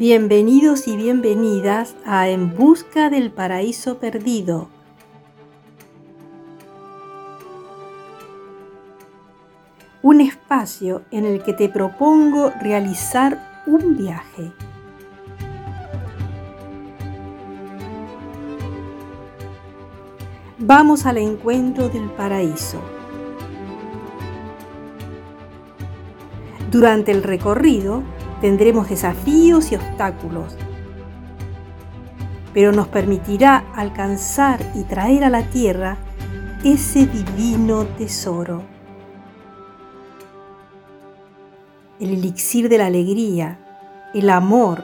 Bienvenidos y bienvenidas a En Busca del Paraíso Perdido. Un espacio en el que te propongo realizar un viaje. Vamos al encuentro del paraíso. Durante el recorrido tendremos desafíos y obstáculos, pero nos permitirá alcanzar y traer a la tierra ese divino tesoro. El elixir de la alegría, el amor,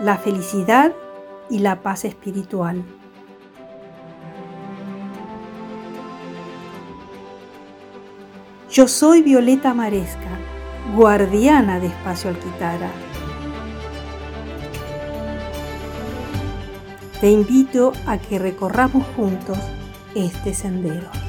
la felicidad y la paz espiritual. Yo soy Violeta Maresca guardiana de Espacio Alquitara. Te invito a que recorramos juntos este sendero.